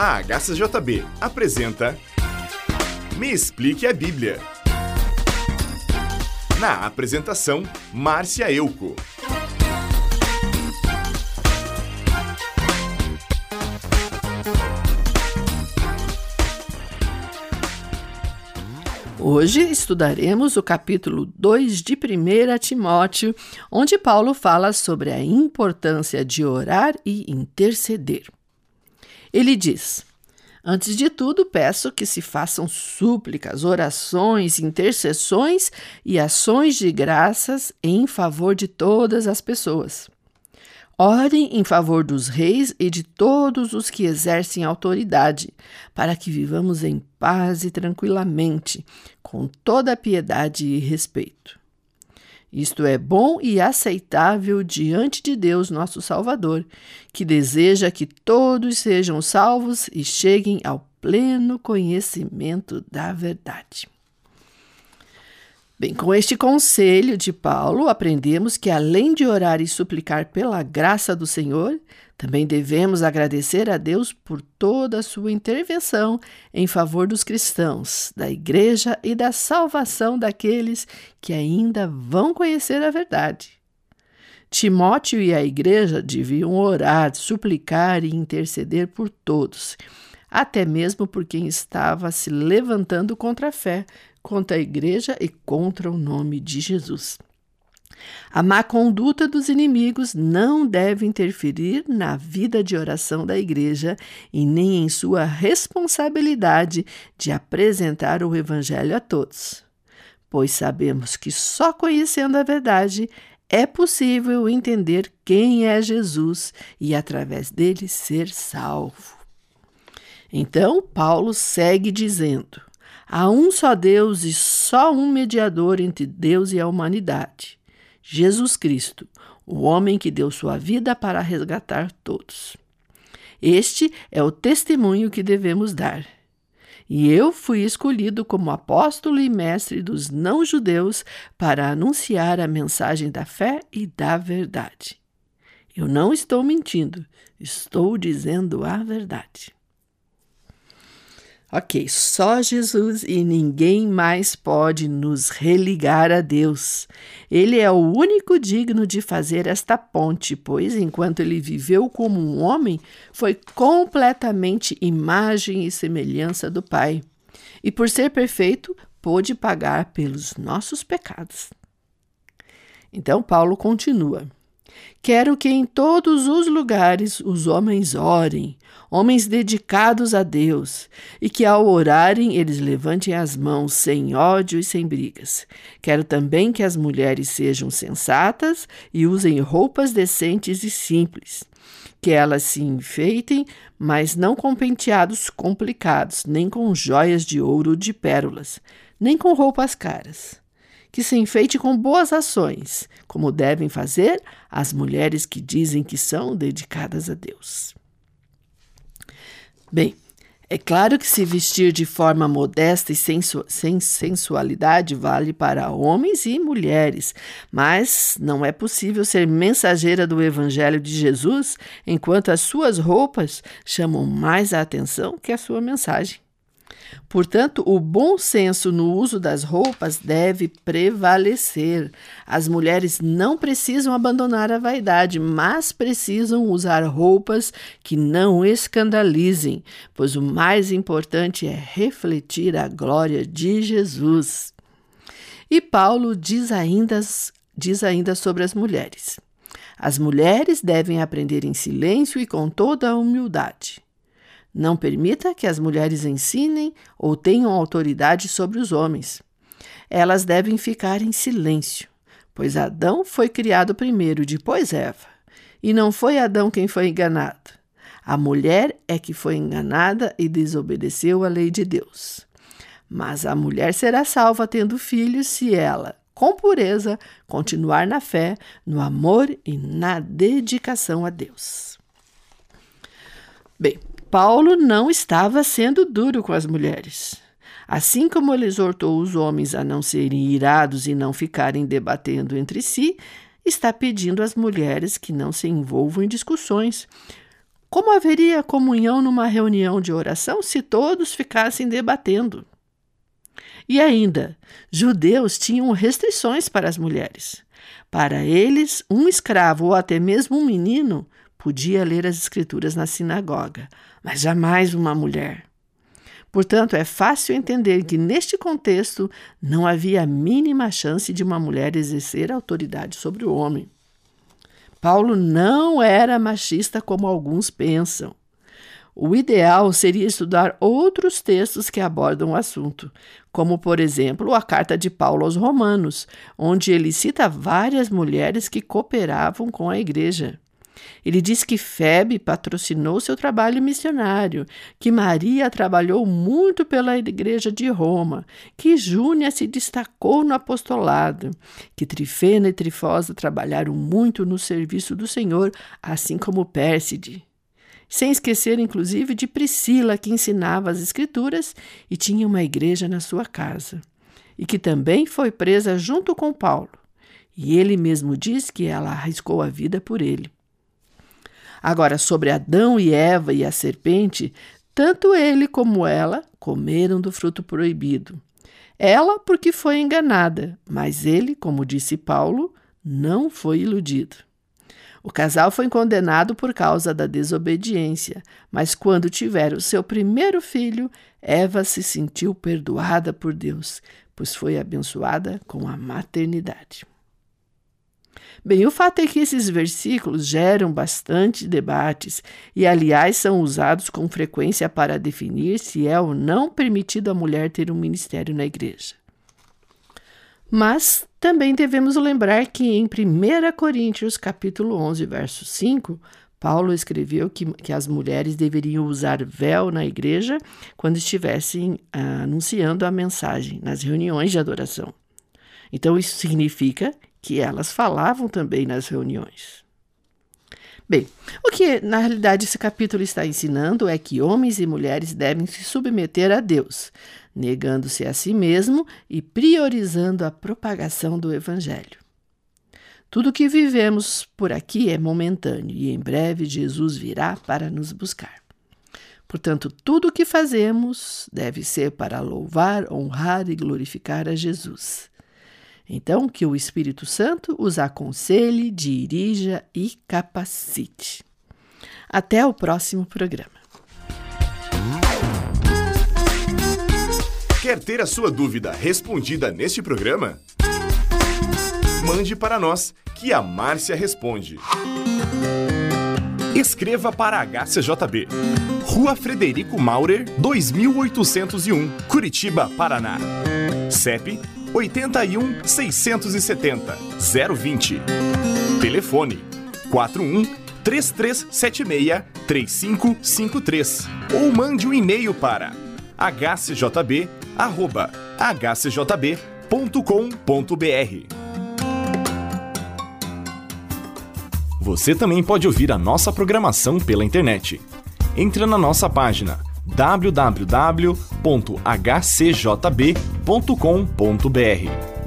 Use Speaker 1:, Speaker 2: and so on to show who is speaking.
Speaker 1: A HCJB apresenta Me Explique a Bíblia. Na apresentação, Márcia Euco.
Speaker 2: Hoje estudaremos o capítulo 2 de 1 Timóteo, onde Paulo fala sobre a importância de orar e interceder. Ele diz: Antes de tudo, peço que se façam súplicas, orações, intercessões e ações de graças em favor de todas as pessoas Orem em favor dos reis e de todos os que exercem autoridade, para que vivamos em paz e tranquilamente, com toda piedade e respeito. Isto é bom e aceitável diante de Deus, nosso Salvador, que deseja que todos sejam salvos e cheguem ao pleno conhecimento da verdade. Bem, com este conselho de Paulo, aprendemos que além de orar e suplicar pela graça do Senhor, também devemos agradecer a Deus por toda a sua intervenção em favor dos cristãos, da igreja e da salvação daqueles que ainda vão conhecer a verdade. Timóteo e a igreja deviam orar, suplicar e interceder por todos, até mesmo por quem estava se levantando contra a fé, contra a igreja e contra o nome de Jesus. A má conduta dos inimigos não deve interferir na vida de oração da igreja e nem em sua responsabilidade de apresentar o Evangelho a todos, pois sabemos que só conhecendo a verdade é possível entender quem é Jesus e, através dele, ser salvo. Então, Paulo segue dizendo: Há um só Deus e só um mediador entre Deus e a humanidade: Jesus Cristo, o homem que deu sua vida para resgatar todos. Este é o testemunho que devemos dar. E eu fui escolhido como apóstolo e mestre dos não-judeus para anunciar a mensagem da fé e da verdade. Eu não estou mentindo, estou dizendo a verdade. Ok, só Jesus e ninguém mais pode nos religar a Deus. Ele é o único digno de fazer esta ponte, pois enquanto ele viveu como um homem, foi completamente imagem e semelhança do Pai. E por ser perfeito, pôde pagar pelos nossos pecados. Então, Paulo continua. Quero que em todos os lugares os homens orem, homens dedicados a Deus, e que ao orarem eles levantem as mãos sem ódio e sem brigas. Quero também que as mulheres sejam sensatas e usem roupas decentes e simples. Que elas se enfeitem, mas não com penteados complicados, nem com joias de ouro ou de pérolas, nem com roupas caras que se enfeite com boas ações, como devem fazer as mulheres que dizem que são dedicadas a Deus. Bem, é claro que se vestir de forma modesta e sem sensualidade vale para homens e mulheres, mas não é possível ser mensageira do Evangelho de Jesus enquanto as suas roupas chamam mais a atenção que a sua mensagem. Portanto, o bom senso no uso das roupas deve prevalecer. As mulheres não precisam abandonar a vaidade, mas precisam usar roupas que não escandalizem, pois o mais importante é refletir a glória de Jesus. E Paulo diz ainda, diz ainda sobre as mulheres. As mulheres devem aprender em silêncio e com toda a humildade. Não permita que as mulheres ensinem ou tenham autoridade sobre os homens. Elas devem ficar em silêncio, pois Adão foi criado primeiro, depois Eva. E não foi Adão quem foi enganado. A mulher é que foi enganada e desobedeceu à lei de Deus. Mas a mulher será salva tendo filhos se ela, com pureza, continuar na fé, no amor e na dedicação a Deus. Bem, Paulo não estava sendo duro com as mulheres. Assim como ele exortou os homens a não serem irados e não ficarem debatendo entre si, está pedindo às mulheres que não se envolvam em discussões, Como haveria comunhão numa reunião de oração se todos ficassem debatendo? E ainda, judeus tinham restrições para as mulheres. Para eles, um escravo ou até mesmo um menino podia ler as escrituras na sinagoga, mas jamais uma mulher. Portanto, é fácil entender que neste contexto não havia a mínima chance de uma mulher exercer autoridade sobre o homem. Paulo não era machista como alguns pensam. O ideal seria estudar outros textos que abordam o assunto, como, por exemplo, a carta de Paulo aos Romanos, onde ele cita várias mulheres que cooperavam com a igreja. Ele diz que Febe patrocinou seu trabalho missionário, que Maria trabalhou muito pela igreja de Roma, que Júnia se destacou no apostolado, que Trifena e Trifosa trabalharam muito no serviço do Senhor, assim como Pérside. Sem esquecer, inclusive, de Priscila, que ensinava as Escrituras e tinha uma igreja na sua casa, e que também foi presa junto com Paulo. E ele mesmo diz que ela arriscou a vida por ele. Agora, sobre Adão e Eva e a serpente, tanto ele como ela comeram do fruto proibido. Ela, porque foi enganada, mas ele, como disse Paulo, não foi iludido. O casal foi condenado por causa da desobediência, mas quando tiveram seu primeiro filho, Eva se sentiu perdoada por Deus, pois foi abençoada com a maternidade. Bem, o fato é que esses versículos geram bastante debates e, aliás, são usados com frequência para definir se é ou não permitido a mulher ter um ministério na igreja. Mas também devemos lembrar que em 1 Coríntios capítulo 11, verso 5, Paulo escreveu que, que as mulheres deveriam usar véu na igreja quando estivessem ah, anunciando a mensagem nas reuniões de adoração. Então, isso significa que elas falavam também nas reuniões. Bem, o que na realidade esse capítulo está ensinando é que homens e mulheres devem se submeter a Deus, negando-se a si mesmo e priorizando a propagação do Evangelho. Tudo que vivemos por aqui é momentâneo e em breve Jesus virá para nos buscar. Portanto, tudo o que fazemos deve ser para louvar, honrar e glorificar a Jesus. Então, que o Espírito Santo os aconselhe, dirija e capacite. Até o próximo programa.
Speaker 1: Quer ter a sua dúvida respondida neste programa? Mande para nós, que a Márcia responde. Escreva para a HCJB. Rua Frederico Maurer, 2801, Curitiba, Paraná. CEP 81 670 020. Telefone 41 3376 3553 ou mande um e-mail para hcjb@hcjb.com.br. Você também pode ouvir a nossa programação pela internet. Entre na nossa página www.hcjb.com.br